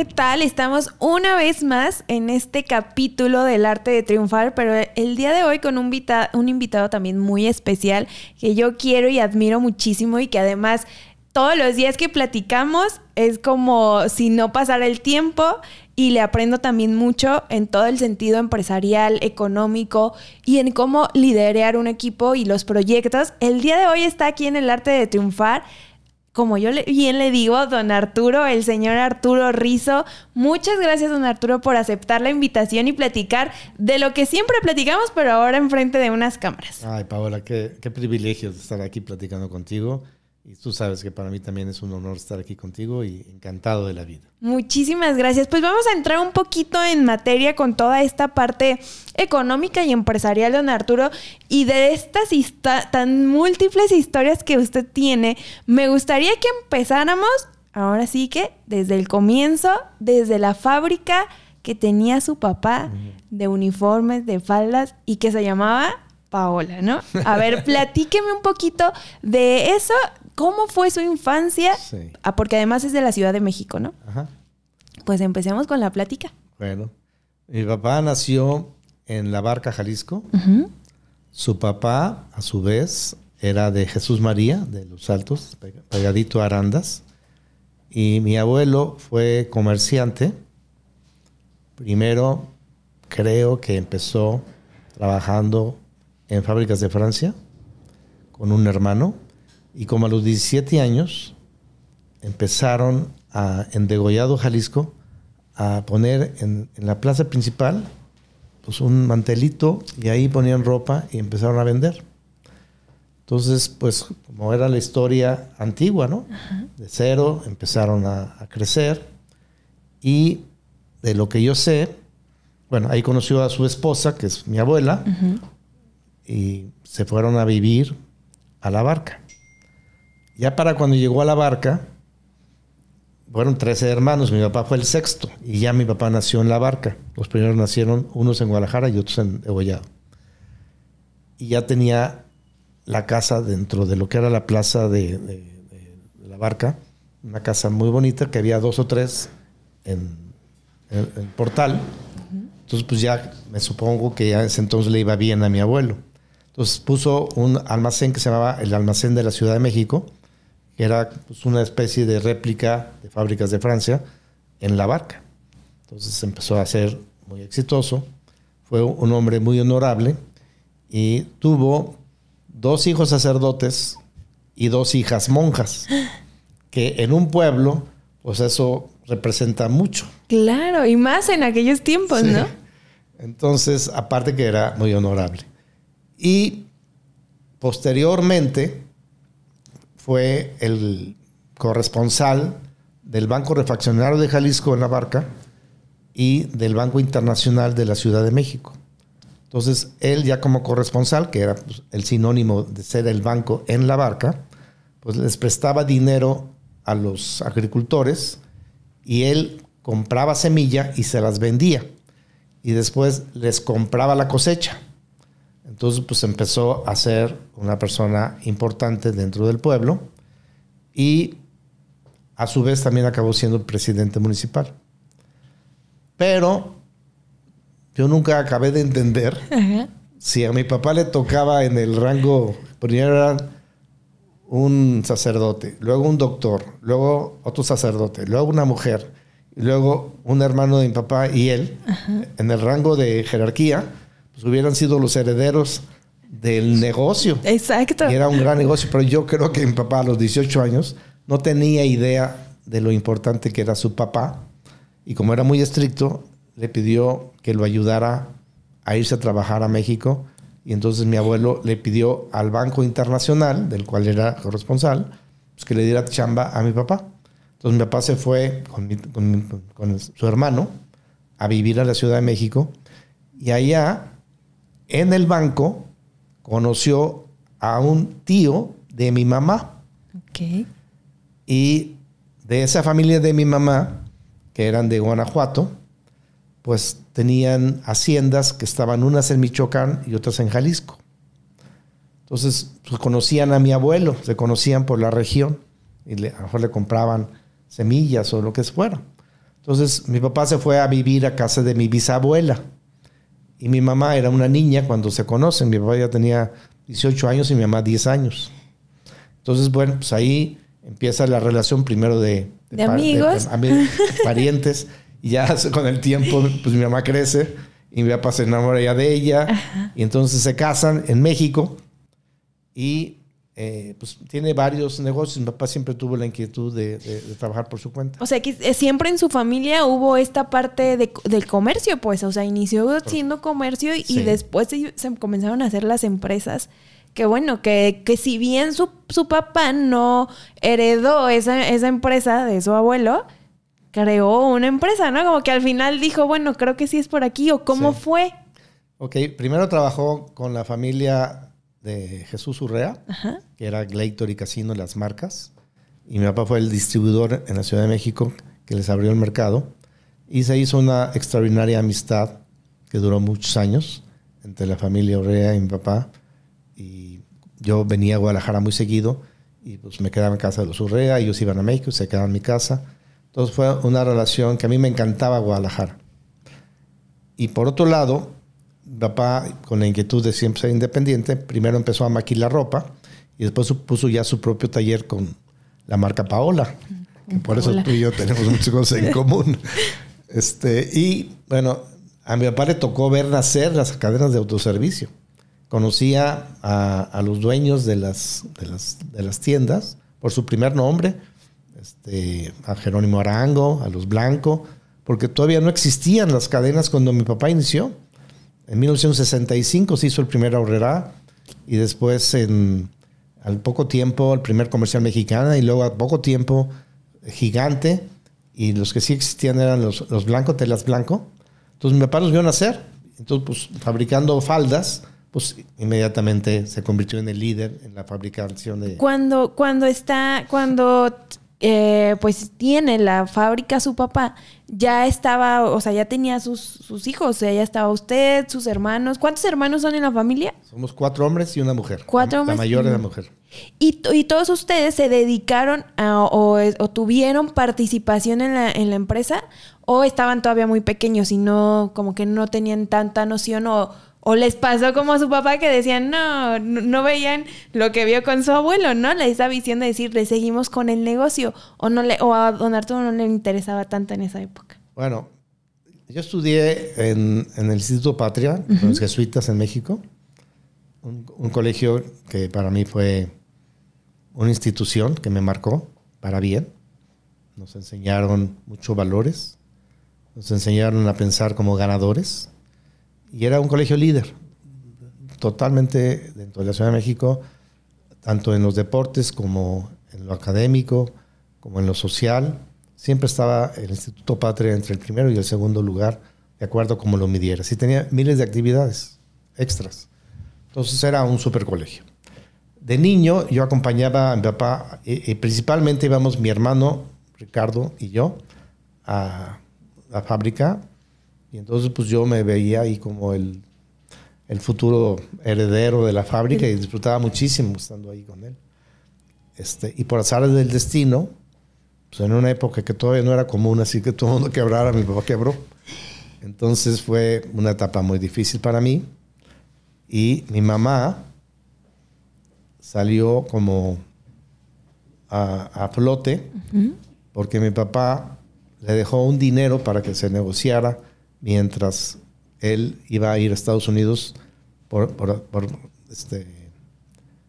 ¿qué tal? Estamos una vez más en este capítulo del arte de triunfar, pero el día de hoy con un, un invitado también muy especial que yo quiero y admiro muchísimo y que además todos los días que platicamos es como si no pasara el tiempo y le aprendo también mucho en todo el sentido empresarial, económico y en cómo liderar un equipo y los proyectos. El día de hoy está aquí en el arte de triunfar. Como yo bien le digo, don Arturo, el señor Arturo Rizo, muchas gracias don Arturo por aceptar la invitación y platicar de lo que siempre platicamos, pero ahora enfrente de unas cámaras. Ay, Paola, qué, qué privilegio estar aquí platicando contigo. Y tú sabes que para mí también es un honor estar aquí contigo y encantado de la vida. Muchísimas gracias. Pues vamos a entrar un poquito en materia con toda esta parte económica y empresarial, don Arturo. Y de estas tan múltiples historias que usted tiene, me gustaría que empezáramos, ahora sí que, desde el comienzo, desde la fábrica que tenía su papá de uniformes, de faldas y que se llamaba Paola, ¿no? A ver, platíqueme un poquito de eso ¿Cómo fue su infancia? Sí. Ah, porque además es de la Ciudad de México, ¿no? Ajá. Pues empecemos con la plática. Bueno, mi papá nació en La Barca, Jalisco. Su papá, a su vez, era de Jesús María, de Los Altos, pegadito a Arandas. Y mi abuelo fue comerciante. Primero, creo que empezó trabajando en fábricas de Francia con un hermano y como a los 17 años empezaron a, en Degollado, Jalisco, a poner en, la plaza principal pues un mantelito y ahí ponían ropa y empezaron a vender. Entonces, pues como era la historia antigua, ¿no? De cero empezaron a, crecer y de lo que yo sé, bueno, ahí conoció a su esposa, que es mi abuela, y se fueron a vivir a la barca. Ya para cuando llegó a la barca, fueron 13 hermanos, mi papá fue el sexto y ya mi papá nació en la barca. Los primeros nacieron unos en Guadalajara y otros en Degollado. Y ya tenía la casa dentro de lo que era la plaza de, la barca, una casa muy bonita que había dos o tres en, el portal. Entonces pues ya me supongo que ya ese entonces le iba bien a mi abuelo. Entonces puso un almacén que se llamaba el almacén de la Ciudad de México era pues, una especie de réplica de fábricas de Francia en la barca. Entonces empezó a ser muy exitoso, fue un hombre muy honorable y tuvo dos hijos sacerdotes y dos hijas monjas, que en un pueblo, pues eso representa mucho. Claro, y más en aquellos tiempos, ¿no? Entonces, aparte que era muy honorable. Y posteriormente, fue el corresponsal del Banco Refaccionario de Jalisco en la barca y del Banco Internacional de la Ciudad de México. Entonces, él ya como corresponsal, que era pues, el sinónimo de ser el banco en la barca, pues les prestaba dinero a los agricultores y él compraba semilla y se las vendía. Y después les compraba la cosecha. Entonces, pues empezó a ser una persona importante dentro del pueblo y a su vez también acabó siendo presidente municipal. Pero yo nunca acabé de entender si a mi papá le tocaba en el rango, primero era un sacerdote, luego un doctor, luego otro sacerdote, luego una mujer, y luego un hermano de mi papá y él, en el rango de jerarquía, pues, hubieran sido los herederos del negocio. Exacto. Y era un gran negocio, pero yo creo que mi papá a los 18 años no tenía idea de lo importante que era su papá y como era muy estricto, le pidió que lo ayudara a irse a trabajar a México y entonces mi abuelo le pidió al Banco Internacional, del cual era corresponsal, pues que le diera chamba a mi papá. Entonces mi papá se fue con, con su hermano a vivir a la Ciudad de México y allá en el banco conoció a un tío de mi mamá. Y de esa familia de mi mamá, que eran de Guanajuato, pues tenían haciendas que estaban unas en Michoacán y otras en Jalisco. Entonces, pues conocían a mi abuelo, se conocían por la región y a lo mejor le compraban semillas o lo que fuera. Entonces mi papá se fue a vivir a casa de mi bisabuela. Y mi mamá era una niña cuando se conocen. Mi papá ya tenía 18 años y mi mamá 10 años. Entonces, bueno, pues ahí empieza la relación primero de, de, amigos, de, parientes. Y ya con el tiempo, pues mi mamá crece y mi papá se enamora ya de ella. Y entonces se casan en México. Y eh, pues tiene varios negocios. Mi papá siempre tuvo la inquietud de, trabajar por su cuenta. O sea, que eh, siempre en su familia hubo esta parte del comercio, pues. O sea, inició siendo comercio y, después se, comenzaron a hacer las empresas. Que bueno, que, que si bien su, su papá no heredó esa, esa empresa de su abuelo, creó una empresa, ¿no? Como que al final dijo, bueno, creo que sí es por aquí, o cómo fue. Ok, primero trabajó con la familia de Jesús Urrea, que era Gleitor y Casino, las marcas. Y mi papá fue el distribuidor en la Ciudad de México que les abrió el mercado. Y se hizo una extraordinaria amistad que duró muchos años entre la familia Urrea y mi papá. Y yo venía a Guadalajara muy seguido y pues me quedaba en casa de los Urrea, ellos iban a México, se quedaban en mi casa. Entonces fue una relación que a mí me encantaba Guadalajara. Y por otro lado, papá, con la inquietud de siempre ser independiente, primero empezó a maquilar ropa y después puso ya su propio taller con la marca Paola. por eso tú y yo tenemos muchas cosas en común. Este, y bueno, a mi papá le tocó ver nacer las cadenas de autoservicio. Conocía a, los dueños de las, de las, tiendas por su primer nombre, este, a Jerónimo Arango, a los Blanco, porque todavía no existían las cadenas cuando mi papá inició. En 1965 se hizo el primer ahorrera y después en, al poco tiempo el primer comercial mexicana y luego a poco tiempo gigante y los que sí existían eran los, los blancos, telas blanco. Entonces mi papá los vio nacer. Entonces, pues fabricando faldas, pues inmediatamente se convirtió en el líder en la fabricación de... Cuando, cuando está, cuando eh, pues tiene la fábrica su papá, ya estaba, o sea, ya tenía sus, sus, hijos, o sea, ya estaba usted, sus hermanos. ¿Cuántos hermanos son en la familia? Somos cuatro hombres y una mujer. Cuatro hombres. La mayor es la mujer. ¿Y, y todos ustedes se dedicaron o, o, tuvieron participación en la, en la empresa o estaban todavía muy pequeños y no, como que no tenían tanta noción o o les pasó como a su papá que decían, no, no veían lo que vio con su abuelo, ¿no? Le esa visión de decir, le seguimos con el negocio. O, no le, o a don Arturo no le interesaba tanto en esa época. Bueno, yo estudié en, el Instituto Patria, con los jesuitas en México. Un, un, colegio que para mí fue una institución que me marcó para bien. Nos enseñaron muchos valores. Nos enseñaron a pensar como ganadores y era un colegio líder, totalmente dentro de la Ciudad de México, tanto en los deportes como en lo académico, como en lo social. Siempre estaba el Instituto Patria entre el primero y el segundo lugar, de acuerdo a cómo lo midieras. Y tenía miles de actividades extras. Entonces era un super colegio. De niño yo acompañaba a mi papá, y, principalmente íbamos mi hermano Ricardo y yo a la fábrica y entonces pues yo me veía ahí como el, el futuro heredero de la fábrica y disfrutaba muchísimo estando ahí con él. Este, y por azar del destino, pues en una época que todavía no era común, así que todo el mundo quebrara, mi papá quebró. Entonces fue una etapa muy difícil para mí. Y mi mamá salió como a, a flote porque mi papá le dejó un dinero para que se negociara mientras él iba a ir a Estados Unidos por, este,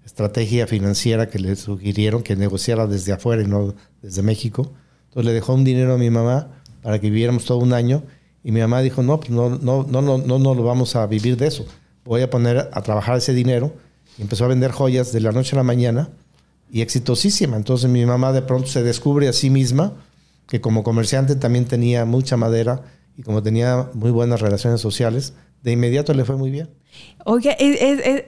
estrategia financiera que le sugirieron que negociara desde afuera y no desde México. Entonces le dejó un dinero a mi mamá para que viviéramos todo un año y mi mamá dijo, no, pues no, no, no, no, no, no lo vamos a vivir de eso. Voy a poner a trabajar ese dinero. Y empezó a vender joyas de la noche a la mañana y exitosísima. Entonces mi mamá de pronto se descubre a sí misma que como comerciante también tenía mucha madera y como tenía muy buenas relaciones sociales, de inmediato le fue muy bien. Oye,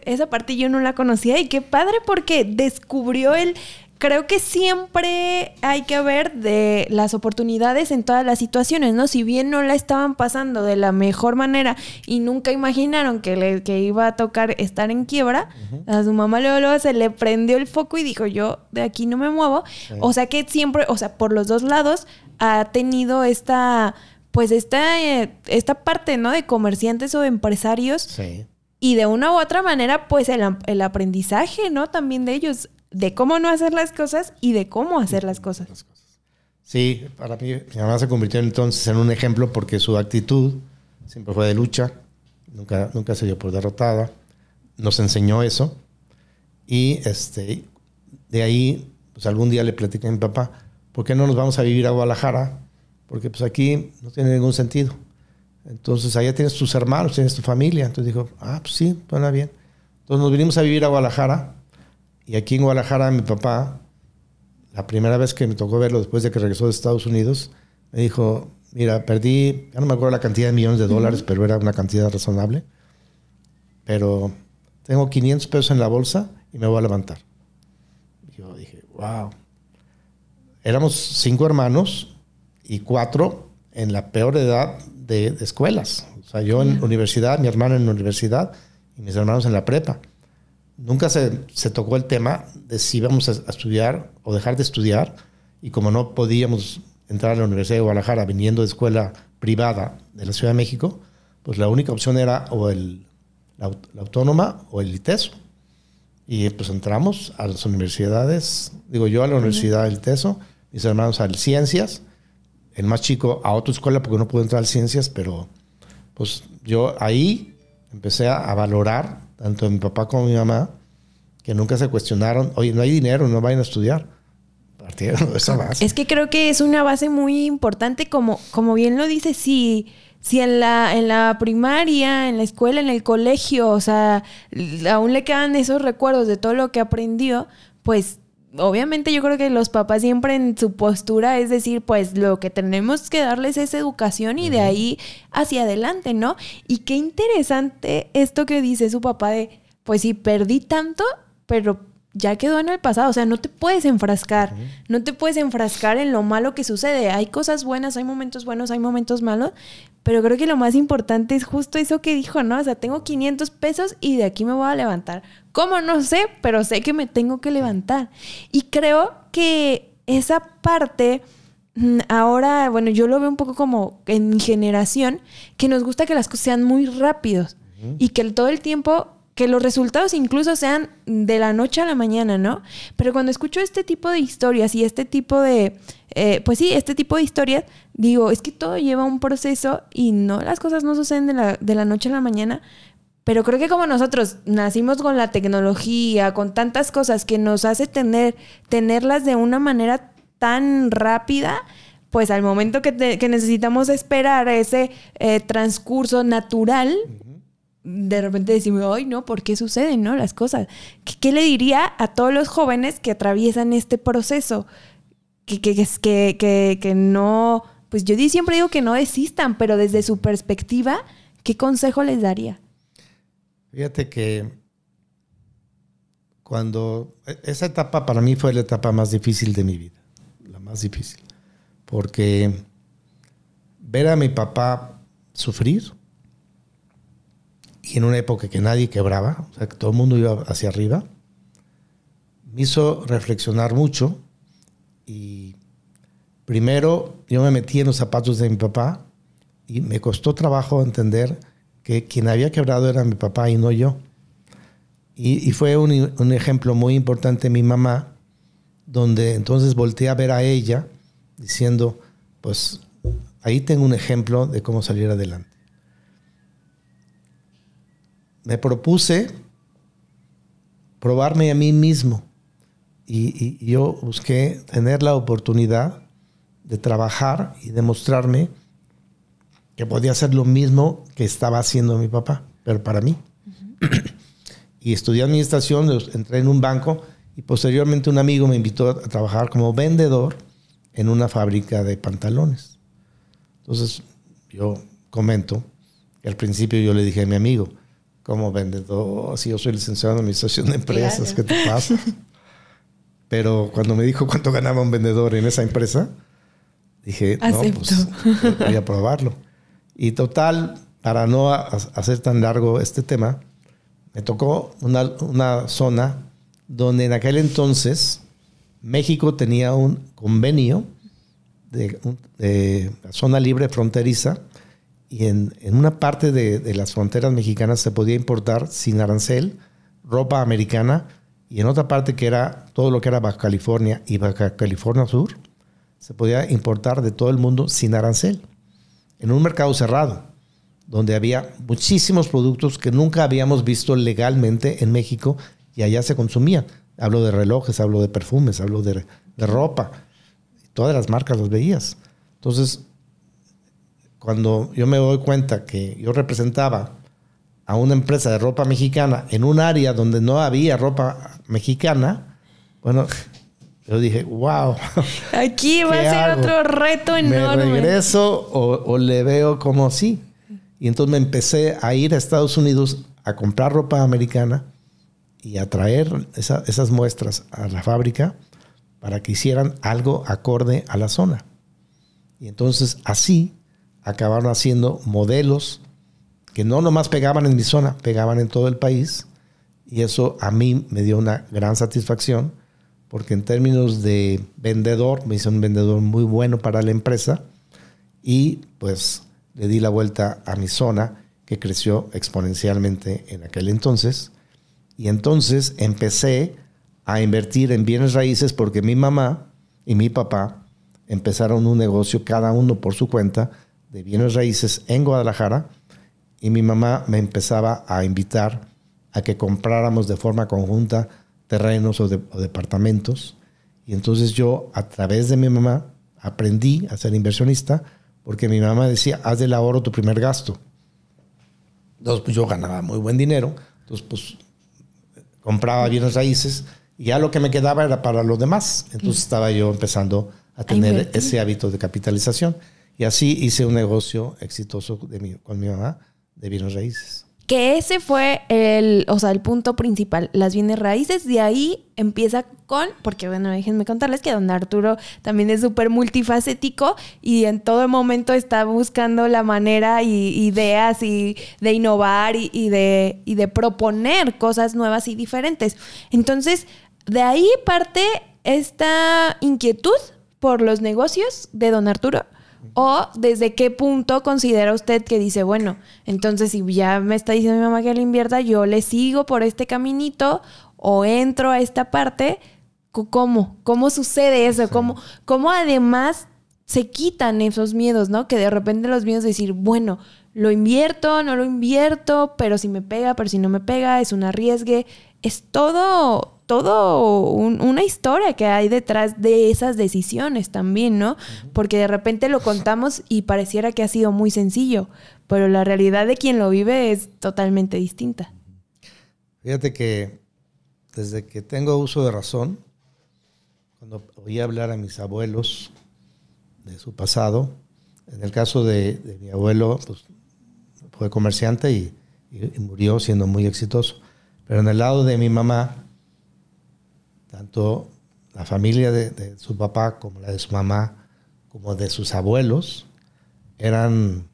esa parte yo no la conocía y qué padre porque descubrió él creo que siempre hay que ver de las oportunidades en todas las situaciones, ¿no? Si bien no la estaban pasando de la mejor manera y nunca imaginaron que, le, que iba a tocar estar en quiebra, a su mamá luego, se le prendió el foco y dijo, yo de aquí no me muevo. O sea que siempre, o sea, por los dos lados ha tenido esta, pues esta, eh, esta parte, ¿no? De comerciantes o de empresarios. Sí. Y de una u otra manera, pues el, el aprendizaje, ¿no? También de ellos de cómo no hacer las cosas y de cómo hacer las cosas. Sí, para mí mi mamá se convirtió entonces en un ejemplo porque su actitud siempre fue de lucha, nunca, nunca se dio por derrotada, nos enseñó eso y este, de ahí pues algún día le platicé a mi papá, ¿por qué no nos vamos a vivir a Guadalajara? Porque pues aquí no tiene ningún sentido. Entonces allá tienes tus hermanos, tienes tu familia. Entonces dijo, ah, pues sí, suena bien. Entonces nos vinimos a vivir a Guadalajara y aquí en Guadalajara, mi papá, la primera vez que me tocó verlo después de que regresó de Estados Unidos, me dijo, mira, perdí, ya no me acuerdo la cantidad de millones de dólares, pero era una cantidad razonable. Pero tengo 500 pesos en la bolsa y me voy a levantar. yo dije, wow. Éramos cinco hermanos y cuatro en la peor edad de, escuelas. O sea, yo en universidad, mi hermano en la universidad y mis hermanos en la prepa nunca se, se, tocó el tema de si íbamos a, estudiar o dejar de estudiar. Y como no podíamos entrar a la Universidad de Guadalajara viniendo de escuela privada de la Ciudad de México, pues la única opción era o el, la, autónoma o el ITESO. Y pues entramos a las universidades, digo yo a la Universidad del ITESO, mis hermanos al Ciencias, el más chico a otra escuela porque no pudo entrar al Ciencias, pero pues yo ahí empecé a valorar tanto mi papá como mi mamá, que nunca se cuestionaron, oye, no hay dinero, no vayan a estudiar. Partieron de esa base. Es que creo que es una base muy importante, como, como bien lo dice, si, si en la, en la primaria, en la escuela, en el colegio, o sea, aún le quedan esos recuerdos de todo lo que aprendió, pues obviamente yo creo que los papás siempre en su postura es decir, pues lo que tenemos que darles es educación y de ahí hacia adelante, ¿no? Y qué interesante esto que dice su papá de, pues sí, perdí tanto, pero ya quedó en el pasado, o sea, no te puedes enfrascar, no te puedes enfrascar en lo malo que sucede. Hay cosas buenas, hay momentos buenos, hay momentos malos, pero creo que lo más importante es justo eso que dijo, ¿no? O sea, tengo 500 pesos y de aquí me voy a levantar. ¿Cómo? No sé, pero sé que me tengo que levantar. Y creo que esa parte, mm, ahora, bueno, yo lo veo un poco como en mi generación, que nos gusta que las cosas sean muy rápidos y que todo el tiempo que los resultados incluso sean de la noche a la mañana, ¿no? Pero cuando escucho este tipo de historias y este tipo de, eh, pues sí, este tipo de historias, digo, es que todo lleva un proceso y no, las cosas no suceden de la, de la noche a la mañana, pero creo que como nosotros nacimos con la tecnología, con tantas cosas que nos hace tener, tenerlas de una manera tan rápida, pues al momento que, necesitamos esperar ese eh, transcurso natural, de repente decimos, ay, no, ¿por qué suceden no? las cosas? ¿Qué, le diría a todos los jóvenes que atraviesan este proceso? Que, que, que, que, no, pues yo siempre digo que no desistan, pero desde su perspectiva, ¿qué consejo les daría? Fíjate que cuando e, esa etapa para mí fue la etapa más difícil de mi vida, la más difícil, porque ver a mi papá sufrir, en una época que nadie quebraba, o sea, que todo el mundo iba hacia arriba, me hizo reflexionar mucho y primero yo me metí en los zapatos de mi papá y me costó trabajo entender que quien había quebrado era mi papá y no yo. Y, fue un, un, ejemplo muy importante mi mamá, donde entonces volteé a ver a ella diciendo, pues ahí tengo un ejemplo de cómo salir adelante me propuse probarme a mí mismo y, yo busqué tener la oportunidad de trabajar y demostrarme que podía hacer lo mismo que estaba haciendo mi papá, pero para mí. y estudié administración, entré en un banco y posteriormente un amigo me invitó a trabajar como vendedor en una fábrica de pantalones. Entonces yo comento que al principio yo le dije a mi amigo, como vendedor, si yo soy licenciado en administración de empresas, ¿qué te pasa? Pero cuando me dijo cuánto ganaba un vendedor en esa empresa, dije, no, pues voy a probarlo. Y total, para no hacer tan largo este tema, me tocó una, una zona donde en aquel entonces México tenía un convenio de, zona libre fronteriza y en, una parte de, de, las fronteras mexicanas se podía importar sin arancel ropa americana y en otra parte que era todo lo que era Baja California y Baja California Sur se podía importar de todo el mundo sin arancel en un mercado cerrado donde había muchísimos productos que nunca habíamos visto legalmente en México y allá se consumían. Hablo de relojes, hablo de perfumes, hablo de, de ropa todas las marcas las veías. Entonces, cuando yo me doy cuenta que yo representaba a una empresa de ropa mexicana en un área donde no había ropa mexicana, bueno, yo dije, wow. Aquí va a ser otro reto enorme. ¿Me regreso o, le veo como sí? Y entonces me empecé a ir a Estados Unidos a comprar ropa americana y a traer esas muestras a la fábrica para que hicieran algo acorde a la zona. Y entonces así acabaron haciendo modelos que no nomás pegaban en mi zona, pegaban en todo el país. Y eso a mí me dio una gran satisfacción, porque en términos de vendedor, me hice un vendedor muy bueno para la empresa y pues le di la vuelta a mi zona, que creció exponencialmente en aquel entonces. Y entonces empecé a invertir en bienes raíces porque mi mamá y mi papá empezaron un negocio cada uno por su cuenta de bienes raíces en Guadalajara y mi mamá me empezaba a invitar a que compráramos de forma conjunta terrenos o, departamentos. Y entonces yo, a través de mi mamá, aprendí a ser inversionista porque mi mamá decía, haz del ahorro tu primer gasto. Entonces, pues yo ganaba muy buen dinero. Entonces, pues compraba bienes raíces y ya lo que me quedaba era para los demás. Entonces estaba yo empezando a tener ese hábito de capitalización. Y así hice un negocio exitoso con mi mamá de bienes raíces. Que ese fue el, o sea, el punto principal, las bienes raíces. De ahí empieza con, porque bueno, déjenme contarles que don Arturo también es súper multifacético y en todo momento está buscando la manera y ideas y de innovar y, de, y de proponer cosas nuevas y diferentes. Entonces, de ahí parte esta inquietud por los negocios de don Arturo. ¿O desde qué punto considera usted que dice, bueno, entonces si ya me está diciendo mi mamá que le invierta, yo le sigo por este caminito o entro a esta parte? ¿Cómo? ¿Cómo sucede eso? ¿Cómo, ¿Cómo además se quitan esos miedos, ¿no? Que de repente los miedos de decir, bueno, lo invierto, no lo invierto, pero si me pega, pero si no me pega, es un arriesgue. Es todo todo una historia que hay detrás de esas decisiones también, ¿no? Porque de repente lo contamos y pareciera que ha sido muy sencillo, pero la realidad de quien lo vive es totalmente distinta. Fíjate que desde que tengo uso de razón, cuando oí hablar a mis abuelos de su pasado, en el caso de, mi abuelo, pues fue comerciante y murió siendo muy exitoso. Pero en el lado de mi mamá, tanto la familia de, su papá como la de su mamá, como de sus abuelos, eran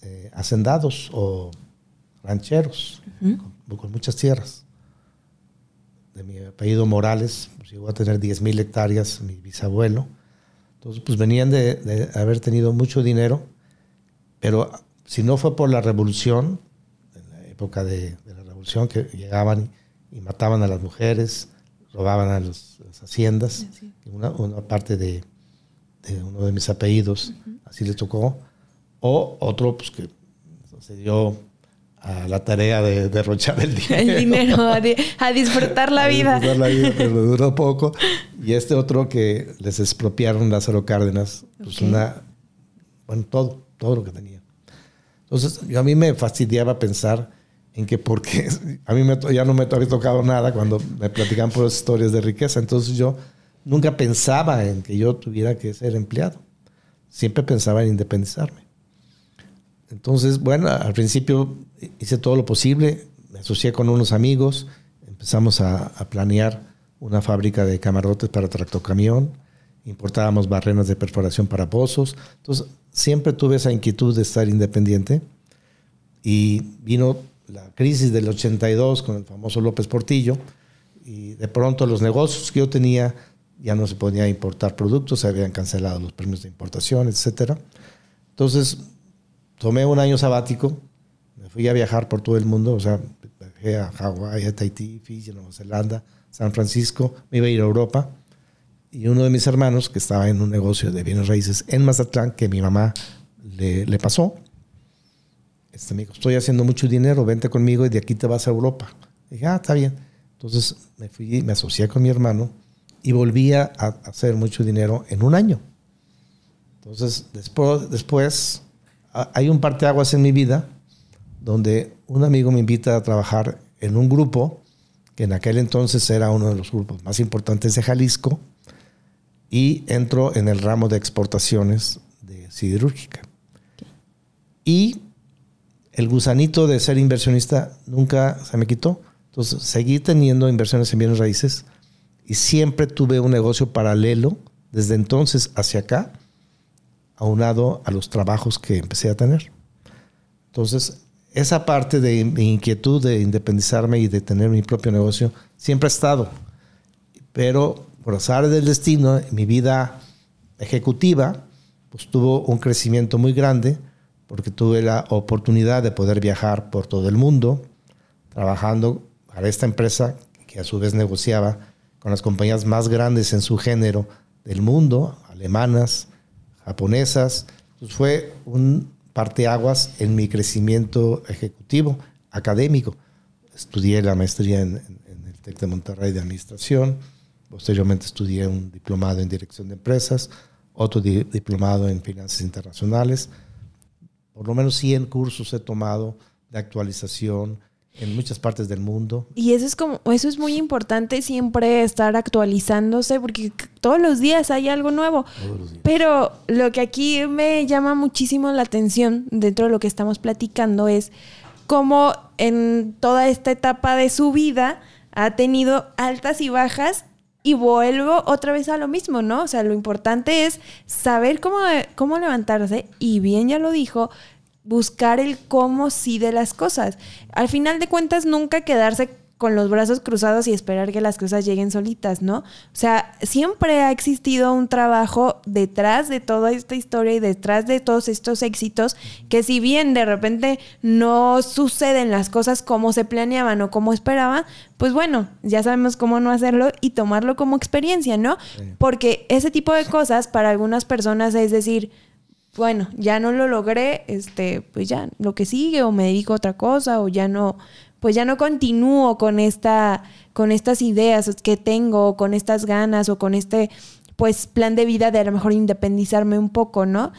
eh, hacendados o rancheros, con, muchas tierras. De mi apellido Morales, pues llegó a tener 10.000 hectáreas mi bisabuelo. Entonces, pues venían de, haber tenido mucho dinero, pero si no fue por la revolución, en la época de, la revolución, que llegaban y mataban a las mujeres, robaban a las haciendas, una, parte de, uno de mis apellidos, así le tocó, o otro pues que se dio a la tarea de derrochar el dinero. El dinero, a, disfrutar la vida. disfrutar la vida, pero duró poco. Y este otro que les expropiaron Lázaro Cárdenas, pues una, bueno, todo, todo lo que tenía. Entonces, yo a mí me fastidiaba pensar en que porque a mí me, ya no me había tocado nada cuando me platicaban por historias de riqueza. Entonces yo nunca pensaba en que yo tuviera que ser empleado. Siempre pensaba en independizarme. Entonces, bueno, al principio hice todo lo posible, me asocié con unos amigos, empezamos a, planear una fábrica de camarotes para tractocamión, importábamos barrenas de perforación para pozos. Entonces, siempre tuve esa inquietud de estar independiente y vino la crisis del 82 con el famoso López Portillo y de pronto los negocios que yo tenía ya no se podía importar productos, se habían cancelado los premios de importación, etc. Entonces tomé un año sabático, me fui a viajar por todo el mundo, o sea, viajé a Hawái, a Tahití, Fiji, Nueva Zelanda, San Francisco, me iba a ir a Europa y uno de mis hermanos que estaba en un negocio de bienes raíces en Mazatlán que mi mamá le, le pasó, este, me dijo, estoy haciendo mucho dinero, vente conmigo y de aquí te vas a Europa. dije, ah, está bien. Entonces me fui, me asocié con mi hermano y volvía a hacer mucho dinero en un año. Entonces, después, después hay un parteaguas en mi vida donde un amigo me invita a trabajar en un grupo que en aquel entonces era uno de los grupos más importantes de Jalisco y entro en el ramo de exportaciones de siderúrgica. Y el gusanito de ser inversionista nunca se me quitó. Entonces seguí teniendo inversiones en bienes raíces y siempre tuve un negocio paralelo desde entonces hacia acá, aunado a los trabajos que empecé a tener. Entonces, esa parte de mi inquietud de independizarme y de tener mi propio negocio siempre ha estado. Pero por azar del destino, mi vida ejecutiva pues tuvo un crecimiento muy grande porque tuve la oportunidad de poder viajar por todo el mundo trabajando para esta empresa que a su vez negociaba con las compañías más grandes en su género del mundo, alemanas, japonesas. Pues fue un parteaguas en mi crecimiento ejecutivo, académico. Estudié la maestría en, en, el TEC de Monterrey de Administración, posteriormente estudié un diplomado en Dirección de Empresas, otro diplomado en Finanzas Internacionales. Por lo menos 100 cursos he tomado de actualización, en muchas partes del mundo. Y eso es como, eso es muy importante siempre estar actualizándose porque todos los días hay algo nuevo. Pero lo que aquí me llama muchísimo la atención dentro de lo que estamos platicando es cómo en toda esta etapa de su vida ha tenido altas y bajas y vuelvo otra vez a lo mismo, ¿no? O sea, lo importante es saber cómo, cómo levantarse y bien ya lo dijo, buscar el cómo sí de las cosas. Al final de cuentas, nunca quedarse con los brazos cruzados y esperar que las cosas lleguen solitas, ¿no? O sea, siempre ha existido un trabajo detrás de toda esta historia y detrás de todos estos éxitos que si bien de repente no suceden las cosas como se planeaban o como esperaban, pues bueno, ya sabemos cómo no hacerlo y tomarlo como experiencia, ¿no? Porque ese tipo de cosas para algunas personas es decir, bueno, ya no lo logré, este, pues ya, lo que sigue, o me dedico a otra cosa, o ya no, pues ya no continúo con esta, con estas ideas que tengo, con estas ganas, o con este, pues, plan de vida de a lo mejor independizarme un poco, ¿no?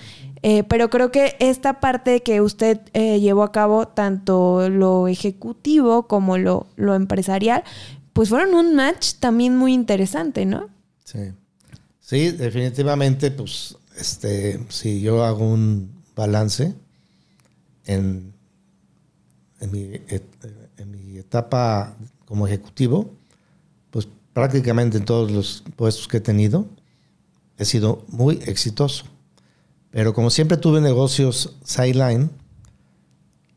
Eh, pero creo que esta parte que usted eh, llevó a cabo, tanto lo ejecutivo como lo, lo empresarial, pues fueron un match también muy interesante, ¿no? Sí. Sí, definitivamente, pues este, si yo hago un balance en, en, mi, etapa como ejecutivo, pues prácticamente en todos los puestos que he tenido, he sido muy exitoso. Pero como siempre tuve negocios sideline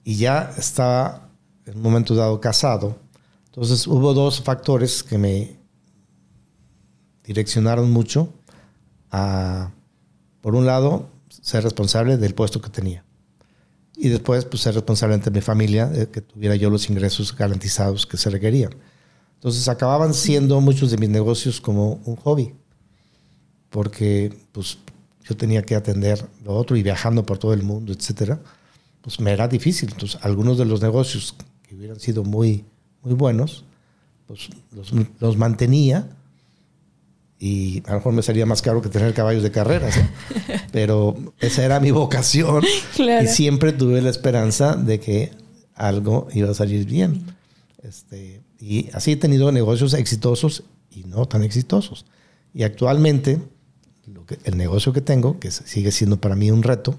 y ya estaba en un momento dado casado, entonces hubo dos factores que me direccionaron mucho a por un lado, ser responsable del puesto que tenía. Y después, pues, ser responsable ante mi familia, de que tuviera yo los ingresos garantizados que se requerían. Entonces, acababan siendo muchos de mis negocios como un hobby. Porque, pues, yo tenía que atender lo otro y viajando por todo el mundo, etcétera, pues me era difícil. Entonces, algunos de los negocios que hubieran sido muy, muy buenos, pues los mantenía y a lo mejor me sería más caro que tener caballos de carreras, pero esa era mi vocación y siempre tuve la esperanza de que algo iba a salir bien. Este, y así he tenido negocios exitosos y no tan exitosos. Y actualmente, lo que, el negocio que tengo, que sigue siendo para mí un reto,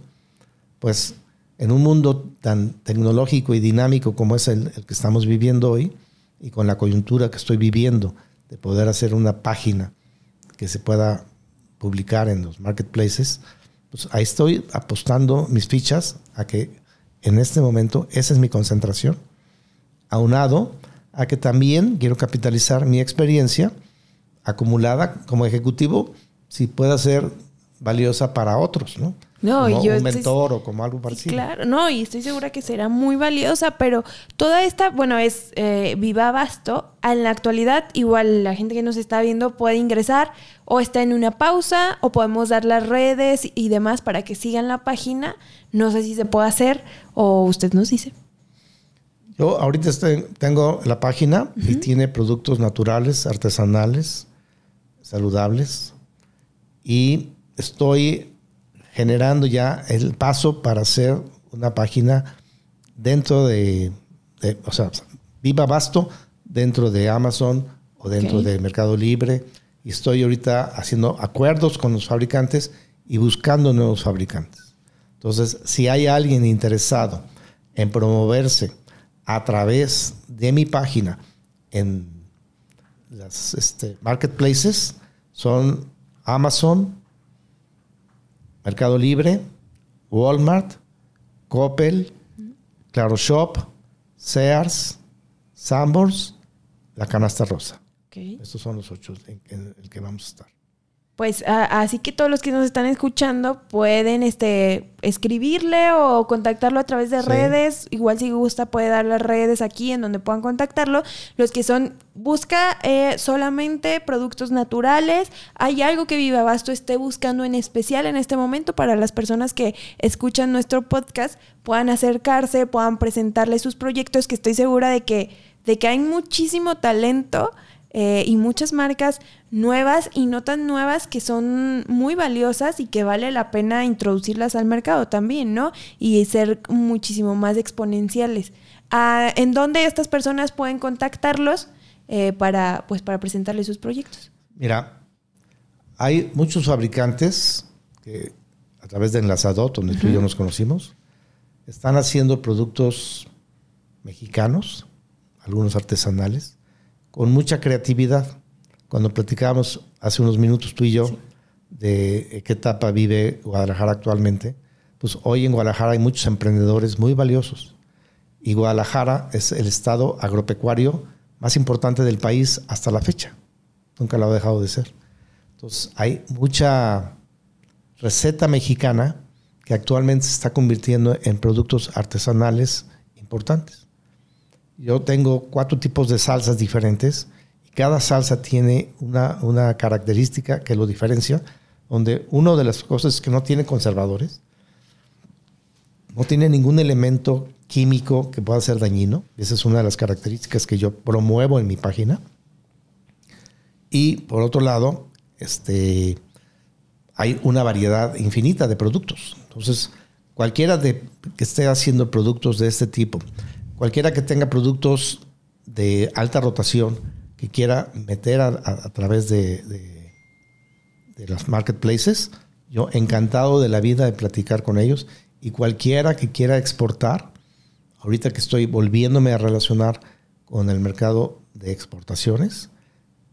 pues en un mundo tan tecnológico y dinámico como es el, el que estamos viviendo hoy, y con la coyuntura que estoy viviendo, de poder hacer una página que se pueda publicar en los marketplaces, pues ahí estoy apostando mis fichas a que en este momento esa es mi concentración, aunado a que también quiero capitalizar mi experiencia acumulada como ejecutivo, si pueda ser valiosa para otros, ¿no? No, como yo un mentor o como algo parecido. Claro, no, y estoy segura que será muy valiosa, pero toda esta, bueno, es eh, Viva Basto. En la actualidad, igual la gente que nos está viendo puede ingresar o está en una pausa o podemos dar las redes y demás para que sigan la página. No sé si se puede hacer o usted nos dice. Yo ahorita estoy- tengo la página y tiene productos naturales, artesanales, saludables y estoy generando ya el paso para hacer una página dentro de, de- o sea, Viva Basto dentro de Amazon o dentro de Mercado Libre y estoy ahorita haciendo acuerdos con los fabricantes y buscando nuevos fabricantes. Entonces, si hay alguien interesado en promoverse a través de mi página en las este, marketplaces, son Amazon, Mercado Libre, Walmart, Coppel, Claro Shop, Sears, Sambors, La Canasta Rosa. Ok. Estos son los ocho en, en el que vamos a estar. Pues a- así que todos los que nos están escuchando pueden este escribirle o contactarlo a través de Sí. redes. Igual si gusta puede dar las redes aquí en donde puedan contactarlo. Los que son, busca eh, solamente productos naturales. ¿Hay algo que Viva Basto esté buscando en especial en este momento para las personas que escuchan nuestro podcast? Puedan acercarse, puedan presentarle sus proyectos, que estoy segura de que, de que hay muchísimo talento eh, y muchas marcas nuevas y no tan nuevas que son muy valiosas y que vale la pena introducirlas al mercado también, ¿no? Y ser muchísimo más exponenciales. Ah, ¿En dónde estas personas pueden contactarlos eh, para, pues, para presentarles sus proyectos? Mira, hay muchos fabricantes que a través de Enlazadot, donde tú y yo nos conocimos, están haciendo productos mexicanos, algunos artesanales, con mucha creatividad. Cuando platicábamos hace unos minutos tú y yo de qué etapa vive Guadalajara actualmente, pues hoy en Guadalajara hay muchos emprendedores muy valiosos. Y Guadalajara es el estado agropecuario más importante del país hasta la fecha. Nunca lo ha dejado de ser. Entonces hay mucha receta mexicana que actualmente se está convirtiendo en productos artesanales importantes. Yo tengo cuatro tipos de salsas diferentes y cada salsa tiene una, una característica que lo diferencia, donde una de las cosas es que no tiene conservadores, no tiene ningún elemento químico que pueda ser dañino. Esa es una de las características que yo promuevo en mi página. Y por otro lado, este, hay una variedad infinita de productos. Entonces, cualquiera de, que esté haciendo productos de este tipo, cualquiera que tenga productos de alta rotación, que quiera meter a, través de- de las marketplaces, yo encantado de la vida de platicar con ellos. Y cualquiera que quiera exportar, ahorita que estoy volviéndome a relacionar con el mercado de exportaciones,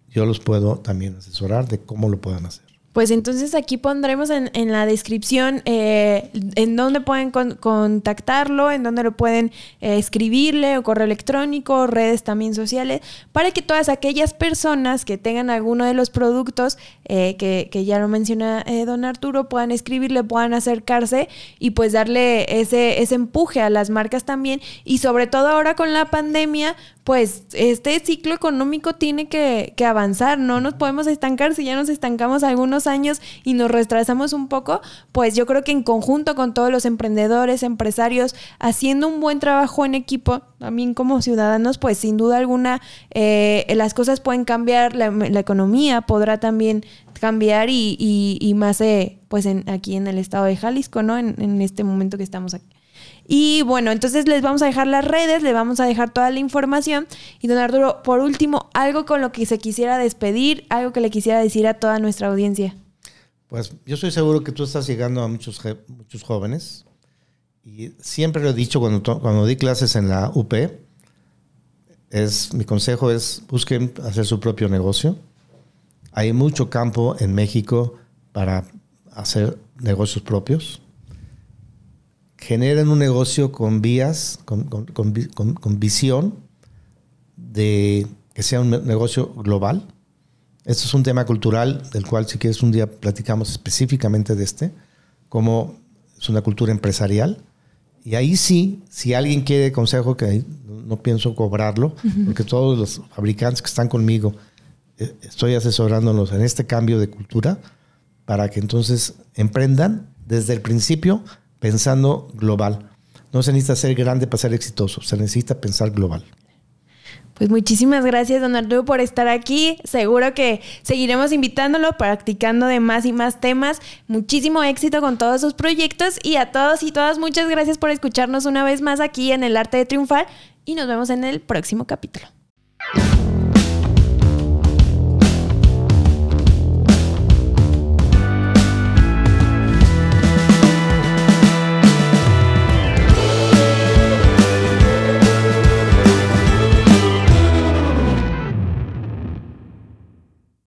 yo los puedo también asesorar de cómo lo puedan hacer. Pues entonces aquí pondremos en, en la descripción eh, en dónde pueden con- contactarlo, en dónde lo pueden eh, escribirle o correo electrónico, redes también sociales, para que todas aquellas personas que tengan alguno de los productos eh, que, que ya lo menciona eh, don Arturo puedan escribirle, puedan acercarse y pues darle ese, ese empuje a las marcas también. Y sobre todo ahora con la pandemia pues este ciclo económico tiene que, que avanzar, no nos podemos estancar, si ya nos estancamos algunos años y nos retrasamos un poco, pues yo creo que en conjunto con todos los emprendedores, empresarios, haciendo un buen trabajo en equipo, también como ciudadanos, pues sin duda alguna eh, las cosas pueden cambiar, la, la economía podrá también cambiar y, y- y más eh, pues en, aquí en el estado de Jalisco, ¿no? En, en este momento que estamos aquí. Y bueno, entonces les vamos a dejar las redes, les vamos a dejar toda la información. Y don Arturo, por último, algo con lo que se quisiera despedir, algo que le quisiera decir a toda nuestra audiencia. Pues yo estoy seguro que tú estás llegando a muchos, muchos jóvenes y siempre lo he dicho cuando, cuando di clases en la UP, es, mi consejo es busquen hacer su propio negocio. Hay mucho campo en México para hacer negocios propios. Generen un negocio con vías, con, con, con, con visión de que sea un negocio global. Esto es un tema cultural del cual si quieres un día platicamos específicamente de este, como es una cultura empresarial. Y ahí sí, si alguien quiere consejo, que no pienso cobrarlo, porque todos los fabricantes que están conmigo, eh, estoy asesorándolos en este cambio de cultura para que entonces emprendan desde el principio pensando global. No se necesita ser grande para ser exitoso, se necesita pensar global. Pues muchísimas gracias, don Arturo, por estar aquí. Seguro que seguiremos invitándolo, practicando de más y más temas. Muchísimo éxito con todos sus proyectos y a todos y todas muchas gracias por escucharnos una vez más aquí en El Arte de Triunfar y nos vemos en el próximo capítulo.